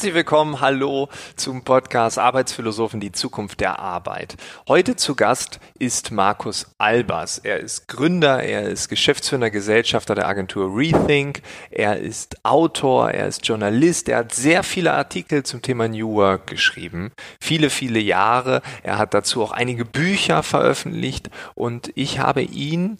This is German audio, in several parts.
Herzlich willkommen, hallo zum Podcast Arbeitsphilosophen, die Zukunft der Arbeit. Heute zu Gast ist Markus Albers. Er ist Gründer, er ist geschäftsführender Gesellschafter der Agentur Rethink, er ist Autor, er ist Journalist, er hat sehr viele Artikel zum Thema New Work geschrieben, viele, viele Jahre. Er hat dazu auch einige Bücher veröffentlicht und ich habe ihn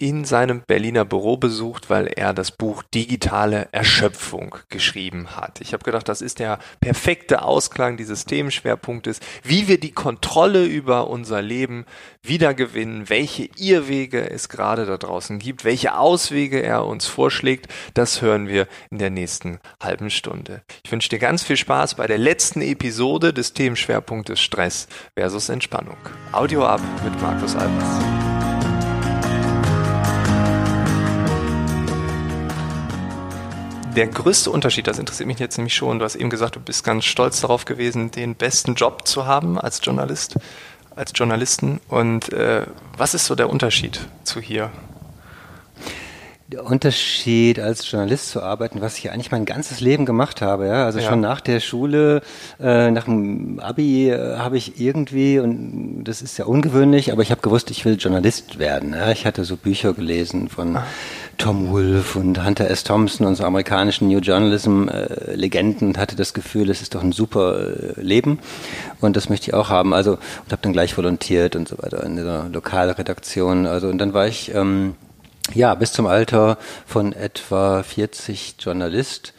in seinem Berliner Büro besucht, weil er das Buch Digitale Erschöpfung geschrieben hat. Ich habe gedacht, das ist der perfekte Ausklang dieses Themenschwerpunktes, wie wir die Kontrolle über unser Leben wiedergewinnen, welche Irrwege es gerade da draußen gibt, welche Auswege er uns vorschlägt, das hören wir in der nächsten halben Stunde. Ich wünsche dir ganz viel Spaß bei der letzten Episode des Themenschwerpunktes Stress versus Entspannung. Audio ab mit Markus Albers. Der größte Unterschied, das interessiert mich jetzt nämlich schon, du hast eben gesagt, du bist ganz stolz darauf gewesen, den besten Job zu haben als Journalist, als Journalisten. Und äh, was ist so der Unterschied zu hier? der Unterschied als Journalist zu arbeiten, was ich eigentlich mein ganzes Leben gemacht habe, ja, also ja. schon nach der Schule, äh, nach dem Abi äh, habe ich irgendwie und das ist ja ungewöhnlich, aber ich habe gewusst, ich will Journalist werden. Ja. Ich hatte so Bücher gelesen von ah. Tom Wolfe und Hunter S. Thompson und so amerikanischen New Journalism äh, Legenden und hatte das Gefühl, es ist doch ein super äh, Leben und das möchte ich auch haben. Also und habe dann gleich volontiert und so weiter in der Lokalredaktion. Also und dann war ich ähm, ja, bis zum Alter von etwa 40 Journalist.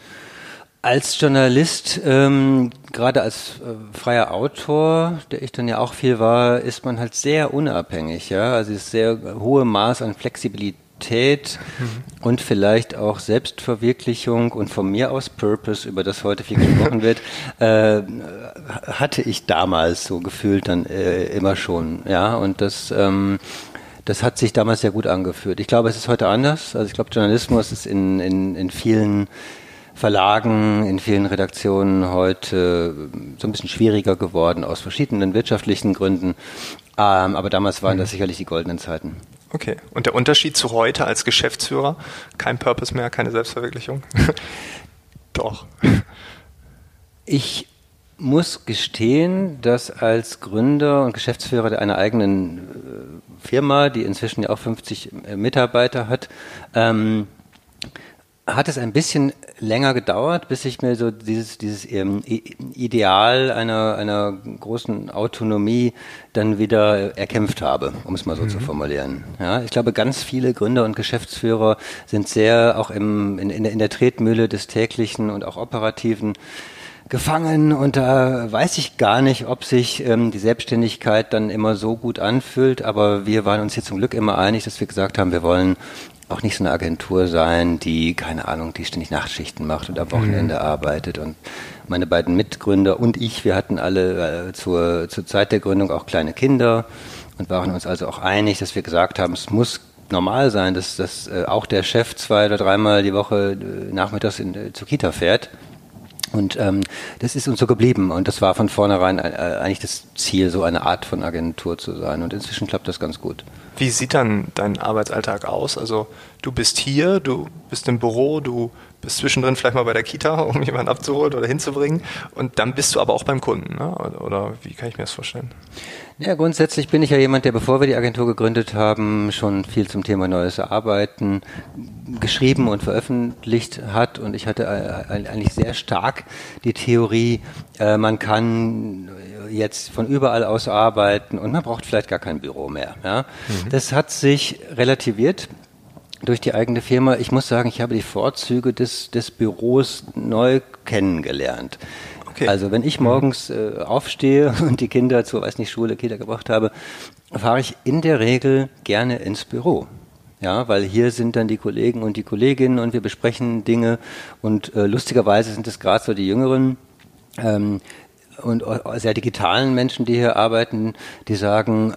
Als Journalist, ähm, gerade als äh, freier Autor, der ich dann ja auch viel war, ist man halt sehr unabhängig, ja. Also ist sehr hohe Maß an Flexibilität mhm. und vielleicht auch Selbstverwirklichung und von mir aus Purpose, über das heute viel gesprochen wird, äh, hatte ich damals so gefühlt dann äh, immer schon, ja. Und das ähm, das hat sich damals sehr gut angeführt. Ich glaube, es ist heute anders. Also ich glaube, Journalismus ist in, in, in vielen Verlagen, in vielen Redaktionen heute so ein bisschen schwieriger geworden aus verschiedenen wirtschaftlichen Gründen. Ähm, aber damals waren das mhm. sicherlich die goldenen Zeiten. Okay. Und der Unterschied zu heute als Geschäftsführer? Kein Purpose mehr, keine Selbstverwirklichung? Doch. Ich muss gestehen, dass als Gründer und Geschäftsführer einer eigenen äh, Firma, die inzwischen ja auch 50 äh, Mitarbeiter hat, ähm, hat es ein bisschen länger gedauert, bis ich mir so dieses, dieses ähm, Ideal einer, einer großen Autonomie dann wieder erkämpft habe, um es mal so mhm. zu formulieren. Ja, ich glaube, ganz viele Gründer und Geschäftsführer sind sehr auch im, in, in der Tretmühle des täglichen und auch operativen gefangen und da weiß ich gar nicht, ob sich ähm, die Selbstständigkeit dann immer so gut anfühlt, aber wir waren uns hier zum Glück immer einig, dass wir gesagt haben, wir wollen auch nicht so eine Agentur sein, die, keine Ahnung, die ständig Nachtschichten macht und am Wochenende mhm. arbeitet. Und meine beiden Mitgründer und ich, wir hatten alle äh, zur, zur Zeit der Gründung auch kleine Kinder und waren uns also auch einig, dass wir gesagt haben, es muss normal sein, dass, dass äh, auch der Chef zwei oder dreimal die Woche äh, nachmittags in, äh, zur Kita fährt und ähm, das ist uns so geblieben und das war von vornherein äh, eigentlich das Ziel, so eine Art von Agentur zu sein. Und inzwischen klappt das ganz gut. Wie sieht dann dein Arbeitsalltag aus? Also du bist hier, du bist im Büro, du bist zwischendrin vielleicht mal bei der Kita, um jemanden abzuholen oder hinzubringen. Und dann bist du aber auch beim Kunden, ne? oder wie kann ich mir das vorstellen? Ja, grundsätzlich bin ich ja jemand, der bevor wir die Agentur gegründet haben, schon viel zum Thema neues Arbeiten geschrieben und veröffentlicht hat. Und ich hatte äh, eigentlich sehr stark die Theorie, äh, man kann jetzt von überall aus arbeiten und man braucht vielleicht gar kein Büro mehr. Ja? Mhm. Das hat sich relativiert durch die eigene Firma. Ich muss sagen, ich habe die Vorzüge des, des Büros neu kennengelernt. Okay. Also wenn ich morgens äh, aufstehe und die Kinder zur, weiß nicht, Schule, Kita gebracht habe, fahre ich in der Regel gerne ins Büro. Ja, weil hier sind dann die Kollegen und die Kolleginnen und wir besprechen Dinge und äh, lustigerweise sind es gerade so die Jüngeren, ähm, und sehr digitalen Menschen, die hier arbeiten, die sagen,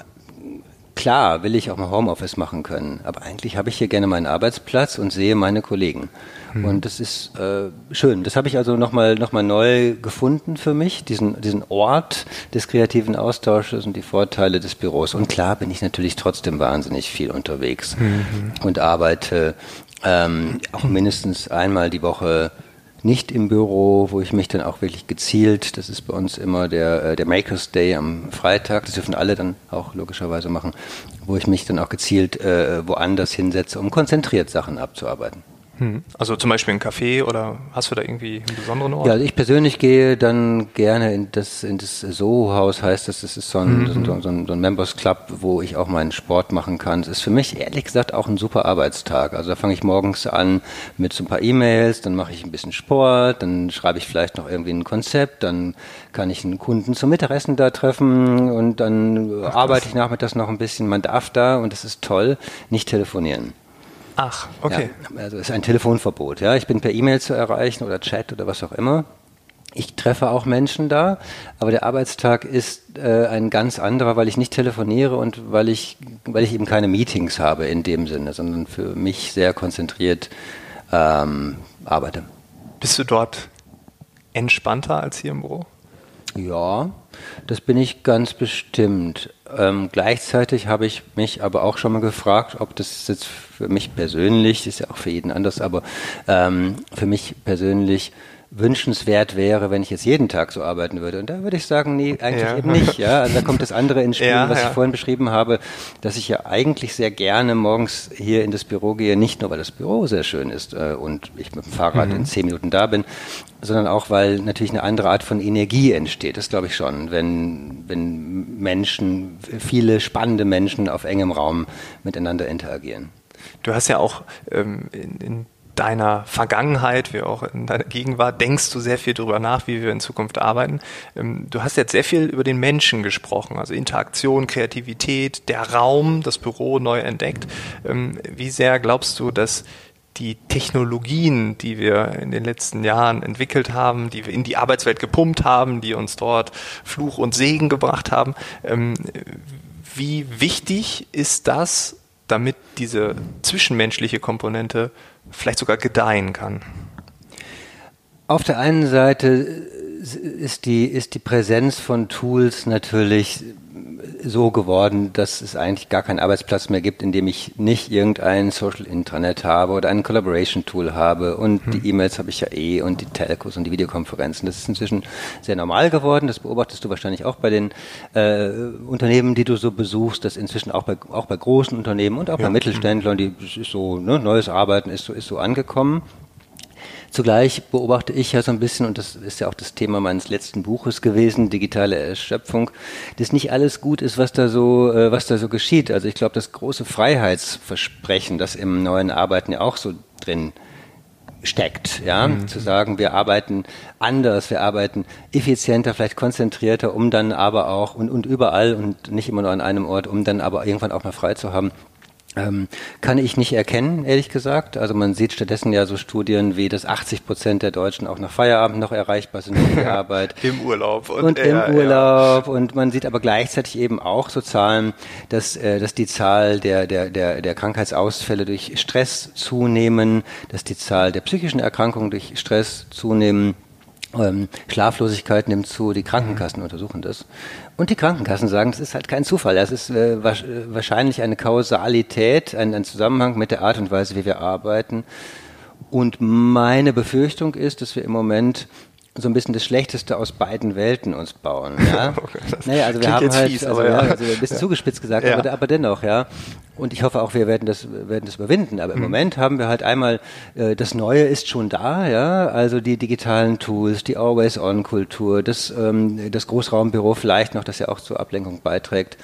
Klar will ich auch mal Homeoffice machen können, aber eigentlich habe ich hier gerne meinen Arbeitsplatz und sehe meine Kollegen. Mhm. Und das ist äh, schön. Das habe ich also nochmal noch mal neu gefunden für mich, diesen, diesen Ort des kreativen Austausches und die Vorteile des Büros. Und klar bin ich natürlich trotzdem wahnsinnig viel unterwegs mhm. und arbeite ähm, auch mindestens einmal die Woche nicht im Büro, wo ich mich dann auch wirklich gezielt, das ist bei uns immer der, äh, der Makers Day am Freitag, das dürfen alle dann auch logischerweise machen, wo ich mich dann auch gezielt äh, woanders hinsetze, um konzentriert Sachen abzuarbeiten. Hm. Also zum Beispiel ein Café oder hast du da irgendwie einen besonderen Ort? Ja, also ich persönlich gehe dann gerne in das, in das Soho-Haus, heißt das, das ist so ein, mhm. so, ein, so ein Members Club, wo ich auch meinen Sport machen kann. Das ist für mich ehrlich gesagt auch ein super Arbeitstag. Also da fange ich morgens an mit so ein paar E-Mails, dann mache ich ein bisschen Sport, dann schreibe ich vielleicht noch irgendwie ein Konzept, dann kann ich einen Kunden zum Mittagessen da treffen und dann Ach, arbeite ich nachmittags noch ein bisschen. Man darf da, und das ist toll, nicht telefonieren. Ach, okay. Ja, also es ist ein Telefonverbot. Ja, ich bin per E-Mail zu erreichen oder Chat oder was auch immer. Ich treffe auch Menschen da, aber der Arbeitstag ist äh, ein ganz anderer, weil ich nicht telefoniere und weil ich, weil ich eben keine Meetings habe in dem Sinne, sondern für mich sehr konzentriert ähm, arbeite. Bist du dort entspannter als hier im Büro? Ja, das bin ich ganz bestimmt. Ähm, gleichzeitig habe ich mich aber auch schon mal gefragt, ob das jetzt für mich persönlich, ist ja auch für jeden anders, aber ähm, für mich persönlich wünschenswert wäre, wenn ich jetzt jeden Tag so arbeiten würde. Und da würde ich sagen, nee, eigentlich ja. eben nicht. Ja, also da kommt das andere ins Spiel, ja, was ja. ich vorhin beschrieben habe, dass ich ja eigentlich sehr gerne morgens hier in das Büro gehe, nicht nur weil das Büro sehr schön ist äh, und ich mit dem Fahrrad mhm. in zehn Minuten da bin, sondern auch weil natürlich eine andere Art von Energie entsteht. Das glaube ich schon, wenn wenn Menschen, viele spannende Menschen auf engem Raum miteinander interagieren. Du hast ja auch ähm, in, in deiner Vergangenheit wie auch in deiner Gegenwart denkst du sehr viel darüber nach, wie wir in Zukunft arbeiten. Ähm, du hast jetzt sehr viel über den Menschen gesprochen, also Interaktion, Kreativität, der Raum, das Büro neu entdeckt. Ähm, wie sehr glaubst du, dass die Technologien, die wir in den letzten Jahren entwickelt haben, die wir in die Arbeitswelt gepumpt haben, die uns dort Fluch und Segen gebracht haben, ähm, wie wichtig ist das, damit diese zwischenmenschliche Komponente vielleicht sogar gedeihen kann? Auf der einen Seite ist die, ist die Präsenz von Tools natürlich so geworden, dass es eigentlich gar keinen Arbeitsplatz mehr gibt, in dem ich nicht irgendein Social Intranet habe oder ein Collaboration Tool habe und hm. die E-Mails habe ich ja eh und die Telcos und die Videokonferenzen. Das ist inzwischen sehr normal geworden. Das beobachtest du wahrscheinlich auch bei den äh, Unternehmen, die du so besuchst, dass inzwischen auch bei, auch bei großen Unternehmen und auch ja. bei Mittelständlern, die ist so, ne, neues Arbeiten ist so, ist so angekommen. Zugleich beobachte ich ja so ein bisschen, und das ist ja auch das Thema meines letzten Buches gewesen, digitale Erschöpfung, dass nicht alles gut ist, was da so, äh, was da so geschieht. Also ich glaube, das große Freiheitsversprechen, das im neuen Arbeiten ja auch so drin steckt, ja, mhm. zu sagen, wir arbeiten anders, wir arbeiten effizienter, vielleicht konzentrierter, um dann aber auch und, und überall und nicht immer nur an einem Ort, um dann aber irgendwann auch mal frei zu haben, ähm, kann ich nicht erkennen, ehrlich gesagt. Also man sieht stattdessen ja so Studien wie, dass 80 Prozent der Deutschen auch nach Feierabend noch erreichbar sind für die Arbeit. Im Urlaub. Und, und im Urlaub. Ja. Und man sieht aber gleichzeitig eben auch so Zahlen, dass, äh, dass die Zahl der, der, der, der Krankheitsausfälle durch Stress zunehmen, dass die Zahl der psychischen Erkrankungen durch Stress zunehmen. Ähm, Schlaflosigkeit nimmt zu, die Krankenkassen mhm. untersuchen das. Und die Krankenkassen sagen, das ist halt kein Zufall. Das ist äh, wahrscheinlich eine Kausalität, ein, ein Zusammenhang mit der Art und Weise, wie wir arbeiten. Und meine Befürchtung ist, dass wir im Moment so ein bisschen das Schlechteste aus beiden Welten uns bauen. Ja? naja, also wir haben halt, fies, also, ja. also ein bisschen ja. zugespitzt gesagt, ja. aber, aber, dennoch, ja. Und ich hoffe auch, wir werden das, werden das überwinden. Aber im mhm. Moment haben wir halt einmal, äh, das Neue ist schon da, ja. Also die digitalen Tools, die Always-On-Kultur, das, ähm, das Großraumbüro vielleicht noch, das ja auch zur Ablenkung beiträgt.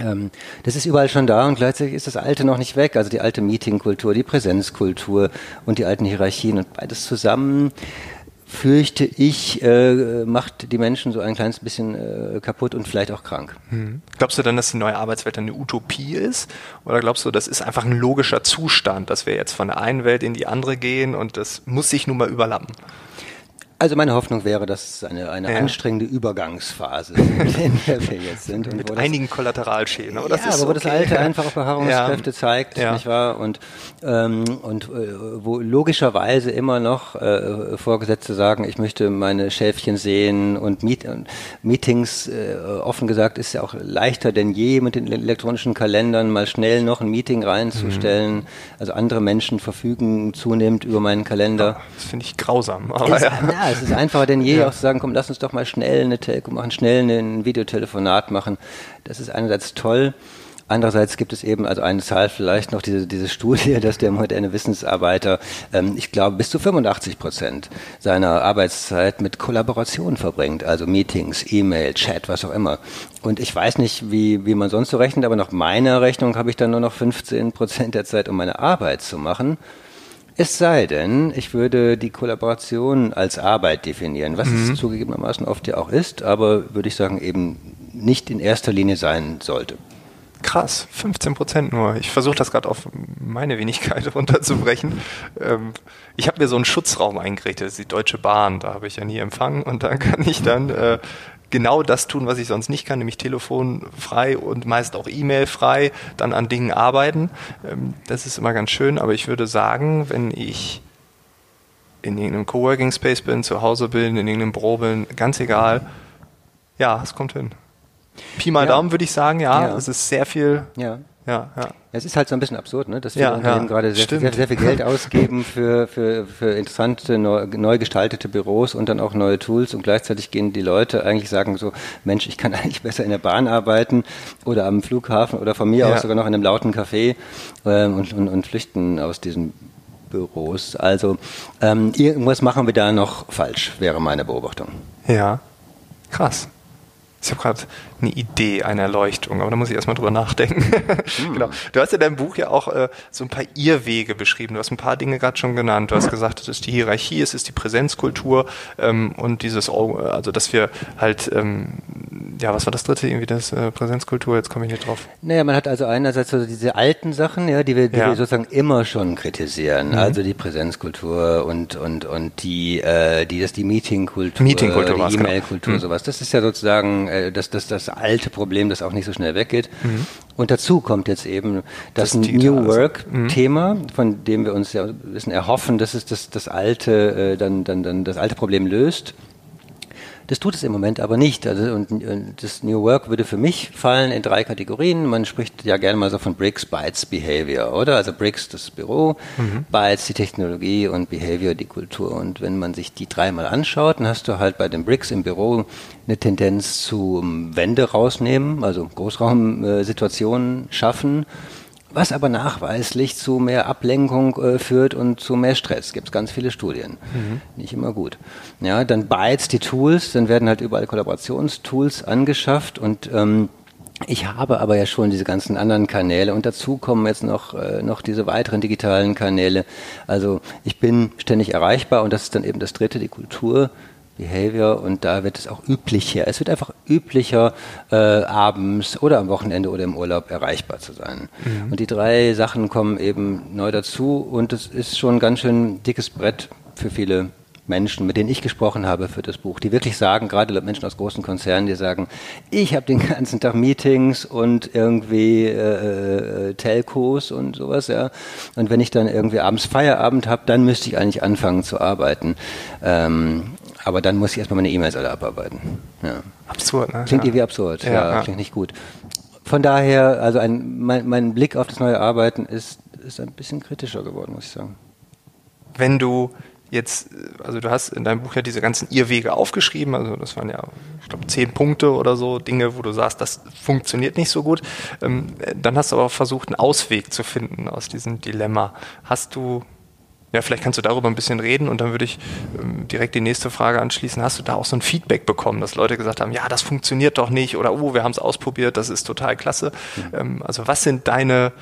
Ähm, das ist überall schon da und gleichzeitig ist das Alte noch nicht weg. Also die alte Meetingkultur, die Präsenzkultur und die alten Hierarchien und beides zusammen fürchte ich, äh, macht die Menschen so ein kleines bisschen äh, kaputt und vielleicht auch krank. Hm. Glaubst du dann, dass die neue Arbeitswelt eine Utopie ist? Oder glaubst du, das ist einfach ein logischer Zustand, dass wir jetzt von der einen Welt in die andere gehen und das muss sich nun mal überlappen? Also meine Hoffnung wäre, dass es eine, eine ja. anstrengende Übergangsphase ist, in der wir jetzt sind. Und Mit einigen Kollateralschäden. Aber das ja, ist aber wo okay. das Alte einfach auf Beharrungskräfte ja. zeigt, ja. nicht wahr? Und, ähm, und äh, wo logischerweise immer noch äh, Vorgesetzte sagen, ich möchte meine Schäfchen sehen und Meet Meetings, äh, offen gesagt, ist ja auch leichter denn je mit den elektronischen Kalendern mal schnell noch ein Meeting reinzustellen. Mhm. Also andere Menschen verfügen zunehmend über meinen Kalender. Das finde ich grausam. Aber ist, ja es ist einfacher denn je, ja. auch zu sagen, komm, lass uns doch mal schnell eine Telco machen, schnell ein Videotelefonat machen. Das ist einerseits toll. Andererseits gibt es eben, also eine Zahl vielleicht noch, diese, diese Studie, dass der moderne Wissensarbeiter, ähm, ich glaube, bis zu 85 Prozent seiner Arbeitszeit mit Kollaboration verbringt, also Meetings, E-Mail, Chat, was auch immer. Und ich weiß nicht, wie, wie man sonst so rechnet, aber nach meiner Rechnung habe ich dann nur noch 15 Prozent der Zeit, um meine Arbeit zu machen. Es sei denn, ich würde die Kollaboration als Arbeit definieren, was mhm. es zugegebenermaßen oft ja auch ist, aber würde ich sagen, eben nicht in erster Linie sein sollte. Krass, 15 Prozent nur. Ich versuche das gerade auf meine Wenigkeit runterzubrechen. Ähm, ich habe mir so einen Schutzraum eingerichtet, das ist die Deutsche Bahn, da habe ich ja nie empfangen und da kann ich dann äh, genau das tun, was ich sonst nicht kann, nämlich Telefon frei und meist auch E-Mail frei, dann an Dingen arbeiten. Ähm, das ist immer ganz schön, aber ich würde sagen, wenn ich in irgendeinem Coworking Space bin, zu Hause bin, in irgendeinem Büro bin, ganz egal, ja, es kommt hin. Pi mal ja. Daumen würde ich sagen, ja, ja, es ist sehr viel ja. Ja, ja. Es ist halt so ein bisschen absurd, ne? dass viele ja, Unternehmen ja, gerade sehr, sehr, sehr, viel Geld ausgeben für, für, für interessante, neu, neu, gestaltete Büros und dann auch neue Tools und gleichzeitig gehen die Leute eigentlich sagen so, Mensch, ich kann eigentlich besser in der Bahn arbeiten oder am Flughafen oder von mir ja. aus sogar noch in einem lauten Café ähm, und, und, und flüchten aus diesen Büros. Also ähm, irgendwas machen wir da noch falsch, wäre meine Beobachtung. Ja, krass. Ich habe gerade eine Idee, eine Erleuchtung, aber da muss ich erstmal drüber nachdenken. Hm. genau. Du hast in deinem Buch ja auch äh, so ein paar Irrwege beschrieben. Du hast ein paar Dinge gerade schon genannt. Du hast gesagt, es ist die Hierarchie, es ist die Präsenzkultur ähm, und dieses, also dass wir halt, ähm, ja, was war das dritte, irgendwie das äh, Präsenzkultur? Jetzt komme ich nicht drauf. Naja, man hat also einerseits so diese alten Sachen, ja, die wir, die ja. wir sozusagen immer schon kritisieren. Mhm. Also die Präsenzkultur und und und die, äh, die das die Meetingkultur, Meetingkultur die genau. E-Mail-Kultur, genau. sowas. Das ist ja sozusagen äh, das, das, das alte Problem, das auch nicht so schnell weggeht. Mhm. Und dazu kommt jetzt eben das, das New Work-Thema, mhm. von dem wir uns ja wissen, erhoffen, dass es das, das alte, äh, dann, dann, dann das alte Problem löst. Das tut es im Moment aber nicht. Also, und, und das New Work würde für mich fallen in drei Kategorien. Man spricht ja gerne mal so von Bricks, Bytes, Behavior, oder? Also Bricks das Büro, mhm. Bytes die Technologie und Behavior die Kultur. Und wenn man sich die dreimal anschaut, dann hast du halt bei den Bricks im Büro eine Tendenz zu Wände rausnehmen, also Großraumsituationen schaffen was aber nachweislich zu mehr Ablenkung äh, führt und zu mehr Stress. Gibt es ganz viele Studien. Mhm. Nicht immer gut. Ja, dann Bytes, die Tools, dann werden halt überall Kollaborationstools angeschafft und ähm, ich habe aber ja schon diese ganzen anderen Kanäle und dazu kommen jetzt noch, äh, noch diese weiteren digitalen Kanäle. Also ich bin ständig erreichbar und das ist dann eben das dritte, die Kultur Behavior und da wird es auch üblicher. Es wird einfach üblicher, äh, abends oder am Wochenende oder im Urlaub erreichbar zu sein. Mhm. Und die drei Sachen kommen eben neu dazu und es ist schon ein ganz schön dickes Brett für viele Menschen, mit denen ich gesprochen habe für das Buch, die wirklich sagen, gerade Menschen aus großen Konzernen, die sagen, ich habe den ganzen Tag Meetings und irgendwie äh, äh, Telcos und sowas, ja. Und wenn ich dann irgendwie abends Feierabend habe, dann müsste ich eigentlich anfangen zu arbeiten. Ähm, aber dann muss ich erstmal meine E-Mails alle abarbeiten. Ja. Absurd, ne? Klingt ja. irgendwie absurd, ja, ja, klingt nicht gut. Von daher, also ein, mein, mein Blick auf das neue Arbeiten ist, ist ein bisschen kritischer geworden, muss ich sagen. Wenn du jetzt, also du hast in deinem Buch ja diese ganzen Irrwege aufgeschrieben, also das waren ja, ich glaube, zehn Punkte oder so, Dinge, wo du sagst, das funktioniert nicht so gut. Ähm, dann hast du aber versucht, einen Ausweg zu finden aus diesem Dilemma. Hast du ja, vielleicht kannst du darüber ein bisschen reden und dann würde ich ähm, direkt die nächste Frage anschließen. Hast du da auch so ein Feedback bekommen, dass Leute gesagt haben, ja, das funktioniert doch nicht oder oh, wir haben es ausprobiert, das ist total klasse. Mhm. Ähm, also was sind deine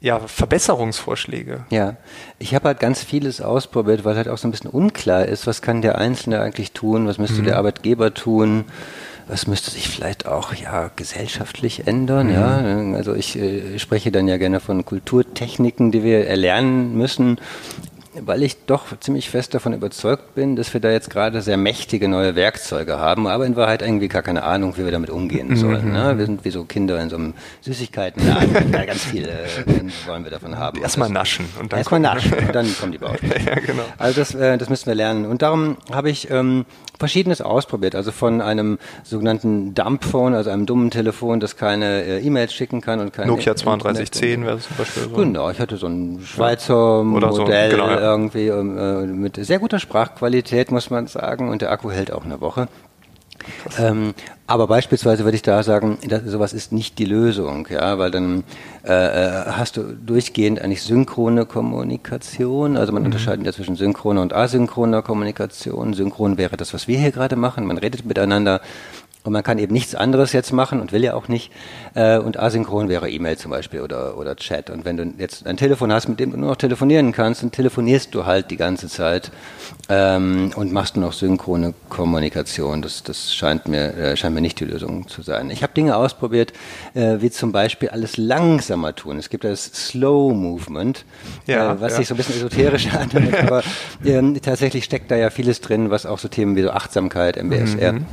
ja, Verbesserungsvorschläge? Ja, ich habe halt ganz vieles ausprobiert, weil halt auch so ein bisschen unklar ist, was kann der Einzelne eigentlich tun, was müsste mhm. der Arbeitgeber tun was müsste sich vielleicht auch ja gesellschaftlich ändern. Mhm. Ja, also ich äh, spreche dann ja gerne von Kulturtechniken, die wir erlernen müssen, weil ich doch ziemlich fest davon überzeugt bin, dass wir da jetzt gerade sehr mächtige neue Werkzeuge haben, aber in Wahrheit irgendwie gar keine Ahnung, wie wir damit umgehen sollen. Ne? Wir sind wie so Kinder in so einem Süßigkeitenladen, ja, ganz viele wollen wir davon haben. Erstmal naschen und dann erstmal naschen und dann kommen die Baustellen. ja, genau. Also das, äh, das müssen wir lernen. Und darum habe ich ähm, Verschiedenes ausprobiert. Also von einem sogenannten Dumpphone, also einem dummen Telefon, das keine äh, E-Mails schicken kann und keine Nokia 3210 wäre zum Beispiel so. Genau, ich hatte so ein Schweizer Oder Modell so, genau, ja. Irgendwie ähm, äh, mit sehr guter Sprachqualität, muss man sagen, und der Akku hält auch eine Woche. Ähm, aber beispielsweise würde ich da sagen, dass, sowas ist nicht die Lösung, ja, weil dann äh, äh, hast du durchgehend eigentlich synchrone Kommunikation. Also man mhm. unterscheidet ja zwischen synchroner und asynchroner Kommunikation. Synchron wäre das, was wir hier gerade machen. Man redet miteinander und man kann eben nichts anderes jetzt machen und will ja auch nicht. Äh, und asynchron wäre E-Mail zum Beispiel oder, oder Chat. Und wenn du jetzt ein Telefon hast, mit dem du nur noch telefonieren kannst, dann telefonierst du halt die ganze Zeit ähm, und machst nur noch synchrone Kommunikation. Das, das scheint, mir, äh, scheint mir nicht die Lösung zu sein. Ich habe Dinge ausprobiert, äh, wie zum Beispiel alles langsamer tun. Es gibt das Slow Movement, ja, äh, was ja. sich so ein bisschen esoterisch anhört, aber ähm, tatsächlich steckt da ja vieles drin, was auch so Themen wie so Achtsamkeit, MBSR, mhm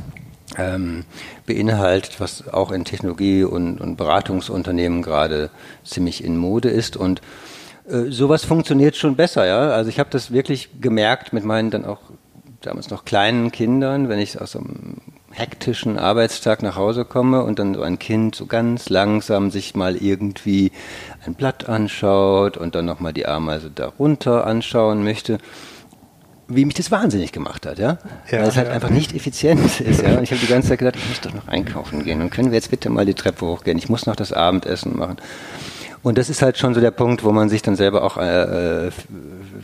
ähm, beinhaltet, was auch in Technologie- und, und, Beratungsunternehmen gerade ziemlich in Mode ist. Und äh, sowas funktioniert schon besser, ja. Also ich habe das wirklich gemerkt mit meinen dann auch damals noch kleinen Kindern, wenn ich aus einem hektischen Arbeitstag nach Hause komme und dann so ein Kind so ganz langsam sich mal irgendwie ein Blatt anschaut und dann nochmal die Ameise darunter anschauen möchte wie mich das wahnsinnig gemacht hat, ja. ja Weil es halt ja. einfach nicht effizient ist, ja. Und ich habe die ganze Zeit gedacht, ich muss doch noch einkaufen gehen. Und können wir jetzt bitte mal die Treppe hochgehen? Ich muss noch das Abendessen machen. Und das ist halt schon so der Punkt, wo man sich dann selber auch, äh, äh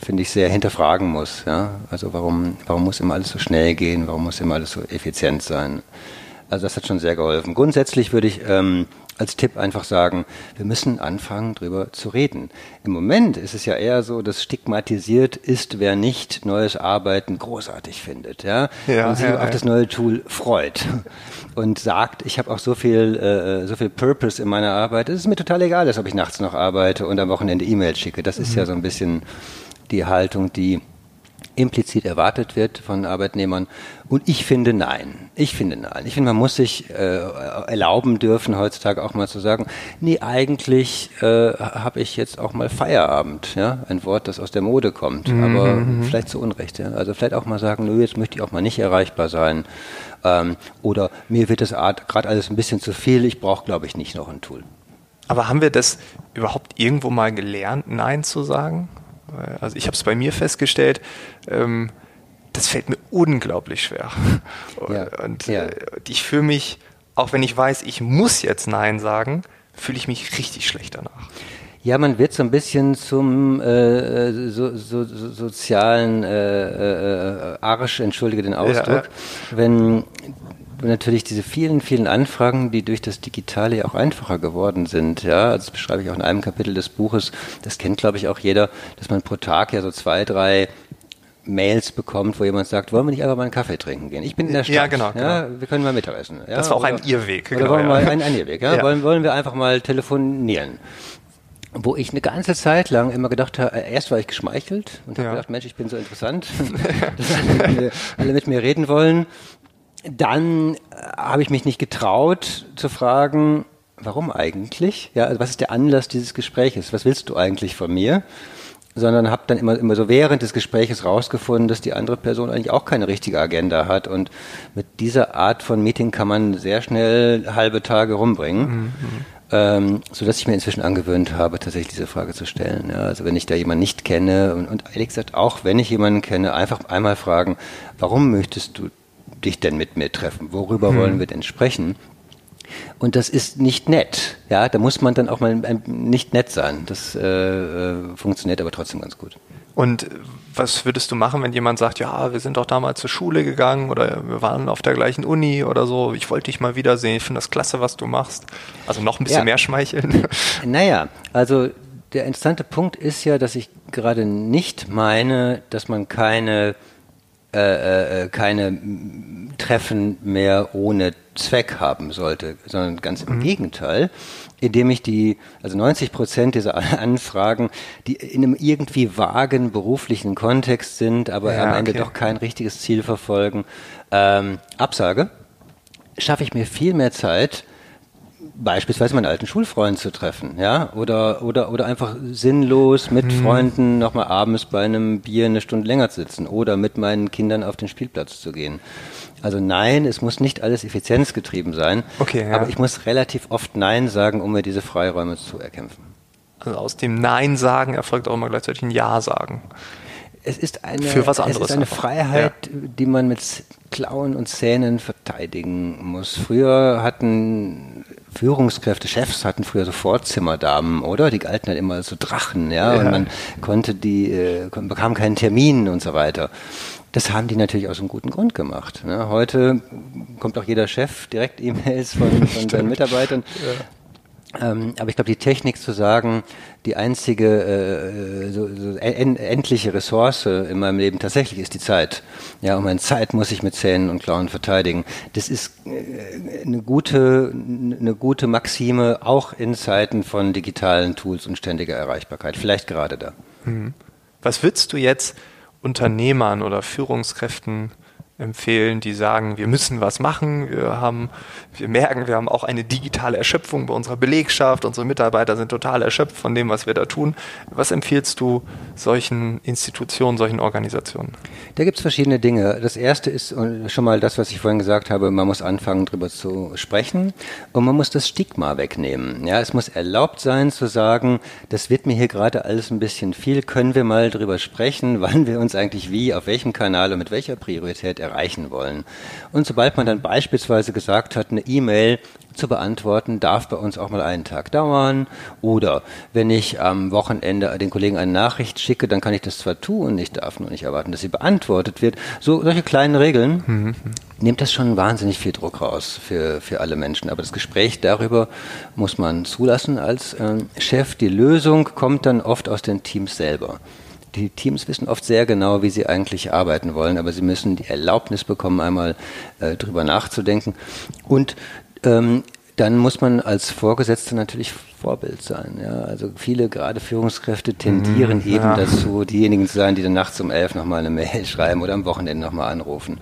finde ich, sehr hinterfragen muss, ja. Also warum, warum muss immer alles so schnell gehen? Warum muss immer alles so effizient sein? Also das hat schon sehr geholfen. Grundsätzlich würde ich ähm, als Tipp einfach sagen, wir müssen anfangen, drüber zu reden. Im Moment ist es ja eher so, dass stigmatisiert ist, wer nicht neues Arbeiten großartig findet, ja, ja und sich ja, auf ja. das neue Tool freut und sagt, ich habe auch so viel, äh, so viel Purpose in meiner Arbeit, es ist mir total egal, dass ob ich nachts noch arbeite und am Wochenende E-Mails schicke. Das ist mhm. ja so ein bisschen die Haltung, die implizit erwartet wird von Arbeitnehmern. Und ich finde nein. Ich finde nein. Ich finde, man muss sich äh, erlauben dürfen, heutzutage auch mal zu sagen, nee, eigentlich äh, habe ich jetzt auch mal Feierabend. Ja? Ein Wort, das aus der Mode kommt, mhm. aber vielleicht zu Unrecht. Ja? Also vielleicht auch mal sagen, nö, jetzt möchte ich auch mal nicht erreichbar sein. Ähm, oder mir wird das gerade alles ein bisschen zu viel, ich brauche, glaube ich, nicht noch ein Tool. Aber haben wir das überhaupt irgendwo mal gelernt, Nein zu sagen? Also ich habe es bei mir festgestellt, ähm, das fällt mir unglaublich schwer. Ja, und ja. Äh, ich fühle mich, auch wenn ich weiß, ich muss jetzt Nein sagen, fühle ich mich richtig schlecht danach. Ja, man wird so ein bisschen zum äh, so, so, so, sozialen äh, äh, Arsch, entschuldige den Ausdruck, ja, wenn natürlich diese vielen, vielen Anfragen, die durch das Digitale ja auch einfacher geworden sind. Ja, das beschreibe ich auch in einem Kapitel des Buches. Das kennt, glaube ich, auch jeder, dass man pro Tag ja so zwei, drei Mails bekommt, wo jemand sagt, wollen wir nicht einfach mal einen Kaffee trinken gehen? Ich bin in der Stadt. Ja, genau. Ja, genau. wir können mal Mittagessen. Ja, das war auch oder, ein Irrweg. Oder genau, wollen wir ja. mal ein, ein Irrweg. Ja? ja? Wollen, wollen wir einfach mal telefonieren? wo ich eine ganze Zeit lang immer gedacht habe, äh, erst war ich geschmeichelt und habe gedacht, Mensch, ich bin so interessant, dass alle mit mir reden wollen dann äh, habe ich mich nicht getraut zu fragen, warum eigentlich? Ja, also was ist der Anlass dieses Gespräches? Was willst du eigentlich von mir? Sondern habe dann immer, immer so während des Gespräches rausgefunden, dass die andere Person eigentlich auch keine richtige Agenda hat. Und mit dieser Art von Meeting kann man sehr schnell halbe Tage rumbringen. Mhm. Ähm, so dass ich mir inzwischen angewöhnt habe, tatsächlich diese Frage zu stellen. Ja, also wenn ich da jemanden nicht kenne und, und ehrlich gesagt auch wenn ich jemanden kenne, einfach einmal fragen, warum möchtest du dich denn mit mir treffen? Worüber hm. wollen wir denn sprechen? Und das ist nicht nett. Ja, da muss man dann auch mal nicht nett sein. Das äh, äh, funktioniert aber trotzdem ganz gut. Und was würdest du machen, wenn jemand sagt, ja, wir sind doch damals zur Schule gegangen oder wir waren auf der gleichen Uni oder so, ich wollte dich mal wiedersehen, ich finde das klasse, was du machst. Also noch ein bisschen ja. mehr schmeicheln. Naja, also der interessante Punkt ist ja, dass ich gerade nicht meine, dass man keine äh, äh, keine Treffen mehr ohne Zweck haben sollte, sondern ganz im mhm. Gegenteil, indem ich die, also 90 Prozent dieser Anfragen, die in einem irgendwie vagen beruflichen Kontext sind, aber ja, am Ende okay. doch kein richtiges Ziel verfolgen, ähm, absage, schaffe ich mir viel mehr Zeit, beispielsweise meinen alten Schulfreund zu treffen, ja, oder, oder, oder einfach sinnlos mit mhm. Freunden nochmal abends bei einem Bier eine Stunde länger zu sitzen oder mit meinen Kindern auf den Spielplatz zu gehen. Also nein, es muss nicht alles effizienzgetrieben sein, okay, ja. aber ich muss relativ oft Nein sagen, um mir diese Freiräume zu erkämpfen. Also aus dem Nein sagen erfolgt auch immer gleichzeitig ein Ja sagen. Es ist eine, Für was anderes es ist eine Freiheit, ja. die man mit Klauen und Zähnen verteidigen muss. Früher hatten Führungskräfte, Chefs hatten früher so Vorzimmerdamen, oder? Die galten halt immer so Drachen, ja, ja. und man konnte die, äh, bekam keinen Termin und so weiter. Das haben die natürlich aus einem guten Grund gemacht. Ne? Heute kommt auch jeder Chef direkt E-Mails von, von seinen Mitarbeitern. Ja. Ähm, aber ich glaube, die Technik zu sagen, die einzige äh, so, so en endliche Ressource in meinem Leben tatsächlich ist die Zeit. Ja, und meine Zeit muss ich mit Zähnen und Klauen verteidigen. Das ist äh, eine gute, eine gute Maxime, auch in Zeiten von digitalen Tools und ständiger Erreichbarkeit. Vielleicht gerade da. Mhm. Was würdest du jetzt Unternehmern oder Führungskräften empfehlen, die sagen, wir müssen was machen. Wir haben, wir merken, wir haben auch eine digitale Erschöpfung bei unserer Belegschaft. Unsere Mitarbeiter sind total erschöpft von dem, was wir da tun. Was empfiehlst du solchen Institutionen, solchen Organisationen? Da gibt es verschiedene Dinge. Das erste ist schon mal das, was ich vorhin gesagt habe, man muss anfangen, darüber zu sprechen und man muss das Stigma wegnehmen. Ja, es muss erlaubt sein zu sagen, das wird mir hier gerade alles ein bisschen viel. Können wir mal darüber sprechen, wann wir uns eigentlich wie, auf welchem Kanal und mit welcher Priorität erreichen wollen. Und sobald man dann beispielsweise gesagt hat, eine E-Mail zu beantworten, darf bei uns auch mal einen Tag dauern. Oder wenn ich am Wochenende den Kollegen eine Nachricht schicke, dann kann ich das zwar tun, ich darf nur nicht erwarten, dass sie beantwortet wird. So solche kleinen Regeln mhm. nimmt das schon wahnsinnig viel Druck raus für, für alle Menschen. Aber das Gespräch darüber muss man zulassen als äh, Chef. Die Lösung kommt dann oft aus den Teams selber die Teams wissen oft sehr genau, wie sie eigentlich arbeiten wollen, aber sie müssen die Erlaubnis bekommen, einmal äh, drüber nachzudenken. Und ähm, dann muss man als Vorgesetzter natürlich Vorbild sein. Ja? Also viele gerade Führungskräfte tendieren mhm, eben ja. dazu, diejenigen zu sein, die dann nachts um elf nochmal eine Mail schreiben oder am Wochenende nochmal anrufen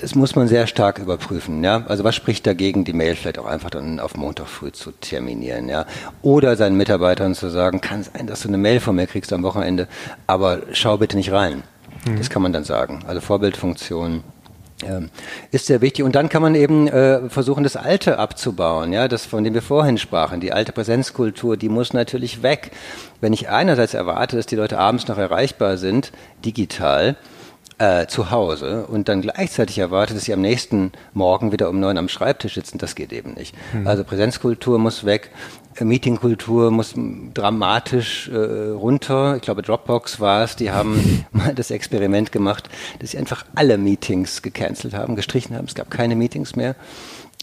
das muss man sehr stark überprüfen. Ja? Also was spricht dagegen, die Mail vielleicht auch einfach dann auf Montag früh zu terminieren? Ja? Oder seinen Mitarbeitern zu sagen, kann sein, dass du eine Mail von mir kriegst am Wochenende, aber schau bitte nicht rein. Mhm. Das kann man dann sagen. Also Vorbildfunktion ähm, ist sehr wichtig. Und dann kann man eben äh, versuchen, das Alte abzubauen, ja, das, von dem wir vorhin sprachen. Die alte Präsenzkultur, die muss natürlich weg. Wenn ich einerseits erwarte, dass die Leute abends noch erreichbar sind, digital, äh, zu Hause und dann gleichzeitig erwartet, dass sie am nächsten Morgen wieder um neun am Schreibtisch sitzen, das geht eben nicht. Mhm. Also Präsenzkultur muss weg, Meetingkultur muss dramatisch äh, runter. Ich glaube, Dropbox war es, die haben mal das Experiment gemacht, dass sie einfach alle Meetings gecancelt haben, gestrichen haben. Es gab keine Meetings mehr.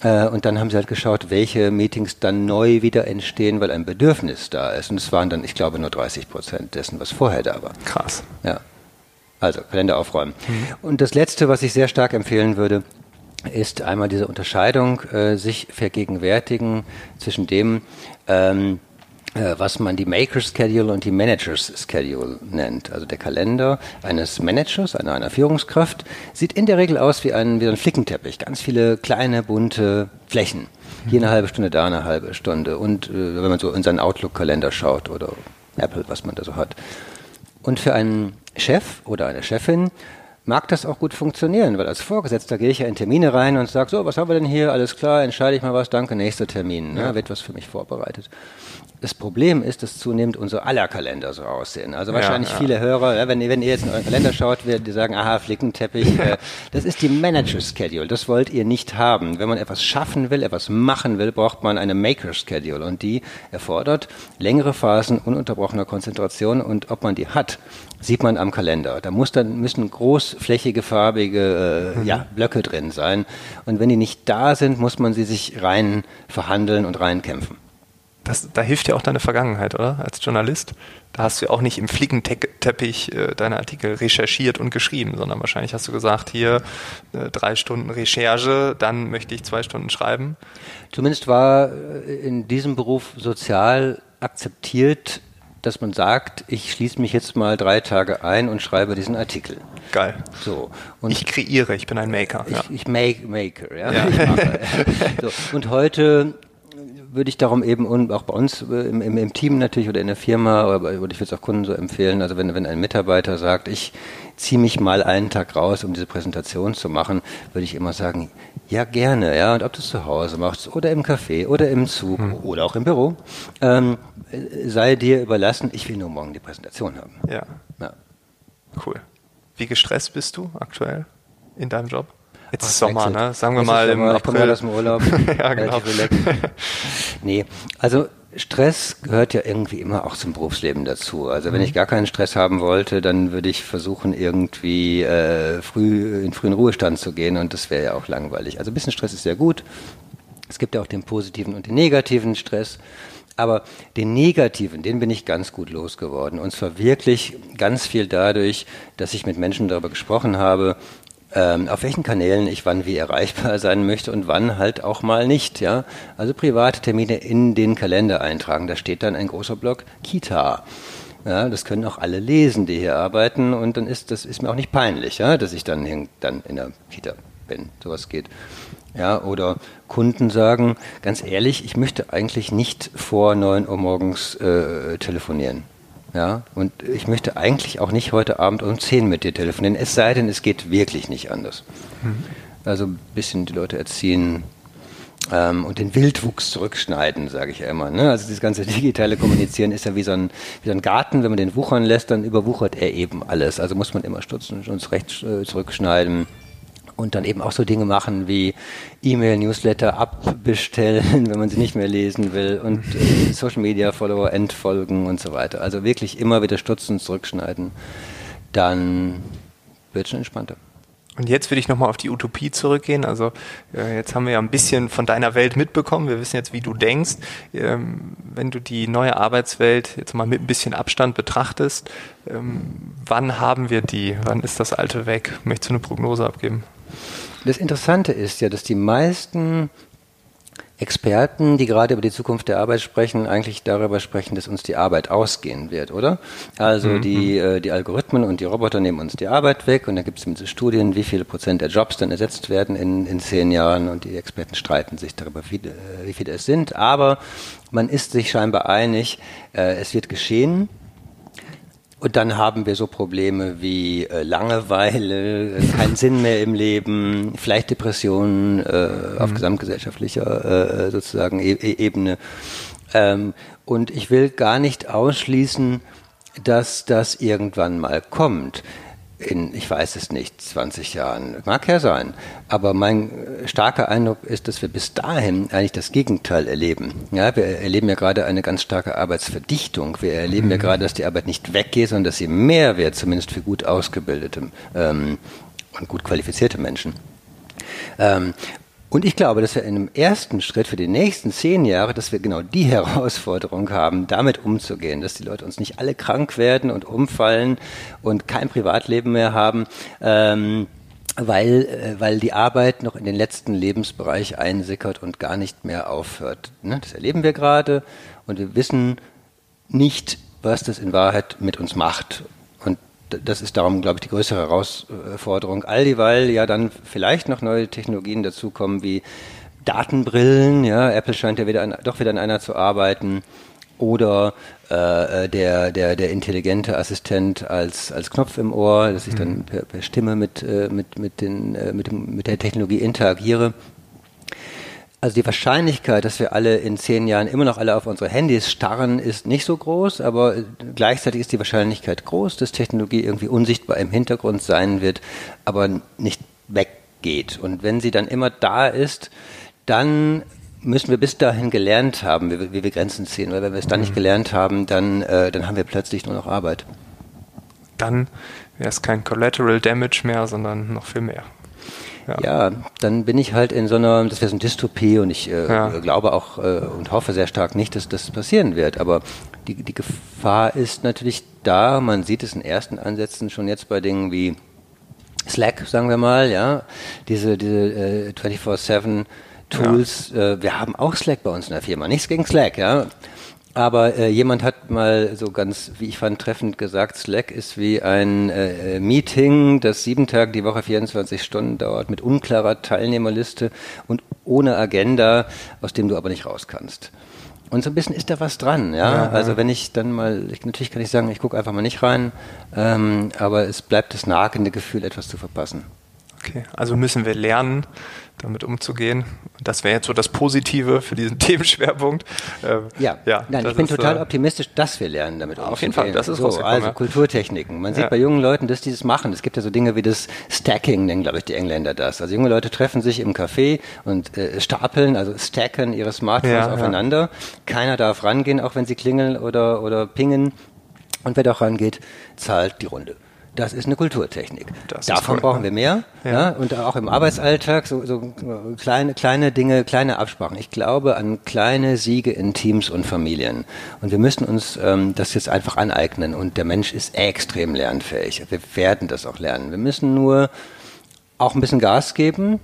Äh, und dann haben sie halt geschaut, welche Meetings dann neu wieder entstehen, weil ein Bedürfnis da ist. Und es waren dann, ich glaube, nur 30 Prozent dessen, was vorher da war. Krass. Ja. Also Kalender aufräumen. Mhm. Und das Letzte, was ich sehr stark empfehlen würde, ist einmal diese Unterscheidung, äh, sich vergegenwärtigen zwischen dem, ähm, äh, was man die Maker's Schedule und die Manager's Schedule nennt. Also der Kalender eines Managers, einer, einer Führungskraft, sieht in der Regel aus wie ein, wie ein Flickenteppich. Ganz viele kleine, bunte Flächen. Hier eine halbe Stunde, da eine halbe Stunde. Und äh, wenn man so in seinen Outlook-Kalender schaut oder Apple, was man da so hat. Und für einen Chef oder eine Chefin mag das auch gut funktionieren, weil als Vorgesetzter gehe ich ja in Termine rein und sage, so, was haben wir denn hier? Alles klar, entscheide ich mal was, danke, nächster Termin. Ne? Ja. Wird was für mich vorbereitet. Das Problem ist, dass zunehmend unsere aller Kalender so aussehen. Also wahrscheinlich ja, ja. viele Hörer, wenn, wenn, ihr jetzt in euren Kalender schaut, werdet ihr sagen, aha, Flickenteppich, äh, das ist die Manager Schedule. Das wollt ihr nicht haben. Wenn man etwas schaffen will, etwas machen will, braucht man eine Maker Schedule und die erfordert längere Phasen ununterbrochener Konzentration und ob man die hat, sieht man am Kalender. Da muss dann, müssen großflächige, farbige äh, mhm. ja, Blöcke drin sein. Und wenn die nicht da sind, muss man sie sich rein verhandeln und rein kämpfen. Das, da hilft dir auch deine Vergangenheit, oder? Als Journalist. Da hast du ja auch nicht im Flickenteppich äh, deine Artikel recherchiert und geschrieben, sondern wahrscheinlich hast du gesagt, hier äh, drei Stunden Recherche, dann möchte ich zwei Stunden schreiben. Zumindest war äh, in diesem Beruf sozial akzeptiert, dass man sagt, ich schließe mich jetzt mal drei Tage ein und schreibe diesen Artikel. Geil. So. Und ich kreiere, ich bin ein Maker. Ich, ja. ich make, Maker, ja. ja. so. Und heute würde ich darum eben und auch bei uns äh, im, im, im, Team natürlich oder in der Firma, aber ich würde es auch Kunden so empfehlen, also wenn, wenn ein Mitarbeiter sagt, ich ziehe mich mal einen Tag raus, um diese Präsentation zu machen, würde ich immer sagen, ja gerne, ja, und ob du es zu Hause machst oder im Café oder im Zug hm. oder auch im Büro, ähm, sei dir überlassen, ich will nur morgen die Präsentation haben. Ja. ja. Cool. Wie gestresst bist du aktuell in deinem Job? Jetzt ist Sommer, ne? Sagen wir Jetzt mal im April. Ich komme aus dem Urlaub. ja, genau. nee, also Stress gehört ja irgendwie immer auch zum Berufsleben dazu. Also wenn mhm. ich gar keinen Stress haben wollte, dann würde ich versuchen, irgendwie äh, früh in frühen Ruhestand zu gehen und das wäre ja auch langweilig. Also ein bisschen Stress ist sehr gut. Es gibt ja auch den positiven und den negativen Stress. Aber den negativen, den bin ich ganz gut losgeworden. Und zwar wirklich ganz viel dadurch, dass ich mit Menschen darüber gesprochen habe, ähm, auf welchen Kanälen ich wann wie erreichbar sein möchte und wann halt auch mal nicht. Ja? Also private Termine in den Kalender eintragen. Da steht dann ein großer Block Kita. Ja, das können auch alle lesen, die hier arbeiten und dann ist das ist mir auch nicht peinlich, ja, dass ich dann, dann in der Kita bin. Sowas geht. Ja, oder Kunden sagen, ganz ehrlich, ich möchte eigentlich nicht vor 9 Uhr morgens äh, telefonieren. Ja, und ich möchte eigentlich auch nicht heute Abend um 10 mit dir telefonieren, es sei denn, es geht wirklich nicht anders. Mhm. Also ein bisschen die Leute erziehen ähm, und den Wildwuchs zurückschneiden, sage ich ja immer. Ne? Also das ganze digitale Kommunizieren ist ja wie so, ein, wie so ein Garten, wenn man den wuchern lässt, dann überwuchert er eben alles. Also muss man immer stutzen und uns recht äh, zurückschneiden und dann eben auch so Dinge machen wie E-Mail, Newsletter abbestellen, wenn man sie nicht mehr lesen will und äh, Social Media Follower entfolgen und so weiter. Also wirklich immer wieder stutzen, zurückschneiden. Dann wird schon entspannter. Und jetzt will ich nochmal auf die Utopie zurückgehen. Also äh, jetzt haben wir ja ein bisschen von deiner Welt mitbekommen. Wir wissen jetzt, wie du denkst. Ähm, wenn du die neue Arbeitswelt jetzt mal mit ein bisschen Abstand betrachtest, ähm, wann haben wir die? Wann ist das Alte weg? Möchtest du eine Prognose abgeben? Das Interessante ist ja, dass die meisten Experten, die gerade über die Zukunft der Arbeit sprechen, eigentlich darüber sprechen, dass uns die Arbeit ausgehen wird, oder? Also mhm. die, äh, die Algorithmen und die Roboter nehmen uns die Arbeit weg und da gibt es diese Studien, wie viele Prozent der Jobs dann ersetzt werden in, in zehn Jahren und die Experten streiten sich darüber, wie, äh, wie viele es sind. Aber man ist sich scheinbar einig, äh, es wird geschehen. Und dann haben wir so Probleme wie äh, Langeweile, keinen Sinn mehr im Leben, vielleicht Depressionen äh, mhm. auf gesamtgesellschaftlicher äh, sozusagen e e Ebene. Ähm, und ich will gar nicht ausschließen, dass das irgendwann mal kommt in, ich weiß es nicht, 20 Jahren. Mag ja sein. Aber mein äh, starker Eindruck ist, dass wir bis dahin eigentlich das Gegenteil erleben. Ja, wir erleben ja gerade eine ganz starke Arbeitsverdichtung. Wir erleben mhm. ja gerade, dass die Arbeit nicht weggeht, sondern dass sie mehr wird, zumindest für gut ausgebildete ähm, und gut qualifizierte Menschen. Ähm, und ich glaube, dass wir in einem ersten Schritt für die nächsten zehn Jahre, dass wir genau die Herausforderung haben, damit umzugehen, dass die Leute uns nicht alle krank werden und umfallen und kein Privatleben mehr haben. Ähm, weil, äh, weil die Arbeit noch in den letzten Lebensbereich einsickert und gar nicht mehr aufhört. Ne? Das erleben wir gerade und wir wissen nicht, was das in Wahrheit mit uns macht das ist darum, glaube ich, die größere Herausforderung. All dieweil ja dann vielleicht noch neue Technologien dazukommen wie Datenbrillen. Ja, Apple scheint ja wieder an, doch wieder an einer zu arbeiten. Oder äh, der, der, der intelligente Assistent als, als Knopf im Ohr, dass ich dann mhm. per, per Stimme mit, äh, mit, mit, den, äh, mit, dem, mit der Technologie interagiere. Also die Wahrscheinlichkeit, dass wir alle in zehn Jahren immer noch alle auf unsere Handys starren, ist nicht so groß, aber gleichzeitig ist die Wahrscheinlichkeit groß, dass Technologie irgendwie unsichtbar im Hintergrund sein wird, aber nicht weggeht. Und wenn sie dann immer da ist, dann müssen wir bis dahin gelernt haben, wie, wie wir Grenzen ziehen. Weil wenn wir es dann nicht mhm. gelernt haben, dann, äh, dann haben wir plötzlich nur noch Arbeit. Dann wäre es kein Collateral Damage mehr, sondern noch viel mehr. Ja. ja. dann bin ich halt in so einer, das wäre so eine Dystopie und ich äh, ja. glaube auch äh, und hoffe sehr stark nicht, dass das passieren wird. Aber die, die Gefahr ist natürlich da. Man sieht es in ersten Ansätzen schon jetzt bei Dingen wie Slack, sagen wir mal, ja, diese, diese äh, 24-7 Tools. Ja. Äh, wir haben auch Slack bei uns in der Firma. Nichts gegen Slack, ja. Aber äh, jemand hat mal so ganz, wie ich fand, treffend gesagt, Slack ist wie ein äh, Meeting, das sieben Tage die Woche 24 Stunden dauert, mit unklarer Teilnehmerliste und ohne Agenda, aus dem du aber nicht raus kannst. Und so ein bisschen ist da was dran, ja. ja also wenn ich dann mal, ich, natürlich kann ich sagen, ich gucke einfach mal nicht rein, ähm, aber es bleibt das nagende Gefühl, etwas zu verpassen. Okay, also müssen wir lernen, damit umzugehen. Das wäre jetzt so das Positive für diesen Themenschwerpunkt. Ähm, ja, ja Nein, ich bin ist, total äh, optimistisch, dass wir lernen, damit umzugehen. Auf jeden Fall, das ist so. Also Kulturtechniken. Man sieht bei jungen Leuten, dass die das machen. Es gibt ja so Dinge wie das Stacking, nennen, glaube ich, die Engländer das. Also junge Leute treffen sich im Café und äh, stapeln, also stacken ihre Smartphones ja, aufeinander. Ja. Keiner darf rangehen, auch wenn sie klingeln oder, oder pingen. Und wer doch rangeht, zahlt die Runde. Das ist eine Kulturtechnik. Das Davon cool, brauchen wir mehr. Ja. ja. und auch im Arbeitsalltag so, so kleine, kleine Dinge, kleine Absprachen. Ich glaube an kleine Siege in Teams und Familien. Und wir müssen uns ähm, das jetzt einfach aneignen. Und der Mensch ist extrem lernfähig. Wir werden das auch lernen. Wir müssen nur auch ein bisschen Gas geben.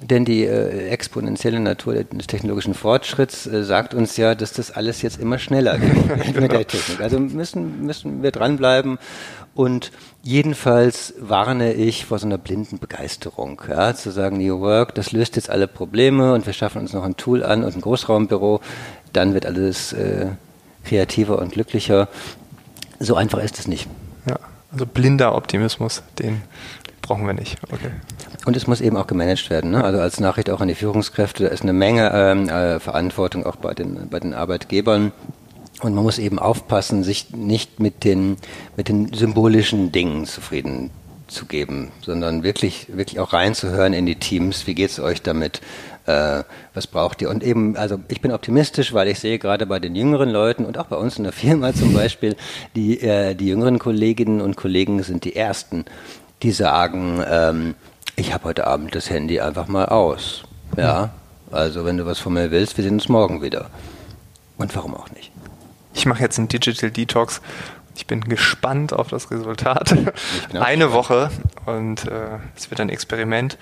Denn die äh, exponentielle Natur des technologischen Fortschritts äh, sagt uns ja, dass das alles jetzt immer schneller geht mit der Technik. Also müssen, müssen wir dranbleiben und jedenfalls warne ich vor so einer blinden Begeisterung, ja, zu sagen, New Work, das löst jetzt alle Probleme und wir schaffen uns noch ein Tool an und ein Großraumbüro, dann wird alles äh, kreativer und glücklicher. So einfach ist es nicht. Ja, also blinder Optimismus, den brauchen wir nicht. Okay. Und es muss eben auch gemanagt werden. Ne? Also als Nachricht auch an die Führungskräfte, da ist eine Menge ähm, äh, Verantwortung auch bei den, bei den Arbeitgebern. Und man muss eben aufpassen, sich nicht mit den, mit den symbolischen Dingen zufrieden zu geben, sondern wirklich, wirklich auch reinzuhören in die Teams. Wie geht's euch damit? Äh, was braucht ihr? Und eben, also ich bin optimistisch, weil ich sehe gerade bei den jüngeren Leuten und auch bei uns in der Firma zum Beispiel, die, äh, die jüngeren Kolleginnen und Kollegen sind die ersten, die sagen, ähm, ich habe heute Abend das Handy einfach mal aus. Ja, also wenn du was von mir willst, wir sehen uns morgen wieder. Und warum auch nicht? ich mache jetzt einen Digital Detox. Ich bin gespannt auf das Resultat. Eine Woche und äh, es wird ein Experiment.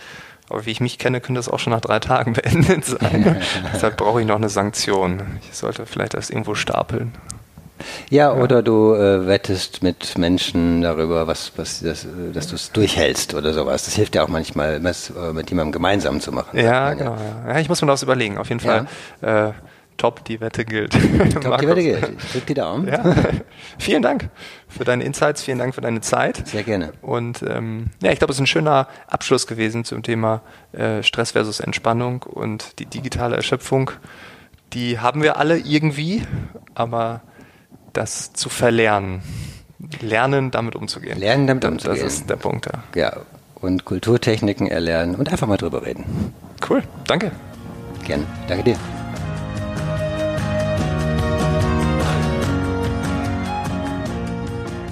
Aber wie ich mich kenne, könnte es auch schon nach drei Tagen beendet sein. Deshalb brauche ich noch eine Sanktion. Ich sollte vielleicht das irgendwo stapeln. Ja, oder du äh, wettest mit Menschen darüber, was, was das, dass du es durchhältst oder sowas. Das hilft ja auch manchmal, das äh, mit jemandem gemeinsam zu machen. Ja, genau. Ja. ja. ich muss mir das überlegen. Auf jeden Fall. Äh, Top, die Wette gilt. Top, die Wette gilt. Drück die Daumen. Ja. Vielen Dank für deine Insights, vielen Dank für deine Zeit. Sehr gerne. Und ähm, ja, ich glaube, es ist ein schöner Abschluss gewesen zum Thema äh, Stress versus Entspannung und die digitale Erschöpfung. Die haben wir alle irgendwie, aber das zu verlernen, lernen, damit umzugehen. Lernen, damit umzugehen. Das ist der Punkt. Ja. ja, und Kulturtechniken erlernen und einfach mal drüber reden. Cool, danke. Gerne, danke dir.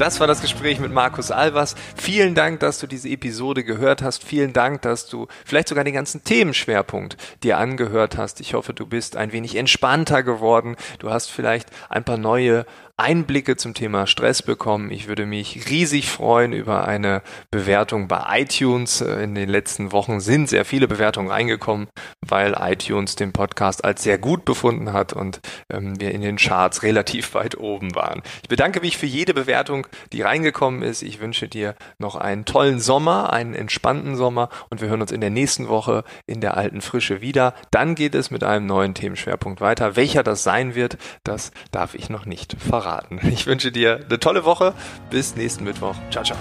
Das war das Gespräch mit Markus Albers. Vielen Dank, dass du diese Episode gehört hast. Vielen Dank, dass du vielleicht sogar den ganzen Themenschwerpunkt dir angehört hast. Ich hoffe, du bist ein wenig entspannter geworden. Du hast vielleicht ein paar neue Einblicke zum Thema Stress bekommen. Ich würde mich riesig freuen über eine Bewertung bei iTunes. Äh, in den letzten Wochen sind sehr viele Bewertungen reingekommen, weil iTunes den Podcast als sehr gut befunden hat und ähm, wir in den Charts relativ weit oben waren. Ich bedanke mich für jede Bewertung, die reingekommen ist. Ich wünsche dir noch einen tollen Sommer, einen entspannten Sommer und wir hören uns in der nächsten Woche in der alten Frische wieder. Dann geht es mit einem neuen Themenschwerpunkt weiter. Welcher das sein wird, das darf ich noch nicht verraten verraten. Ich wünsche dir eine tolle Woche. Bis nächsten Mittwoch. Ciao, ciao.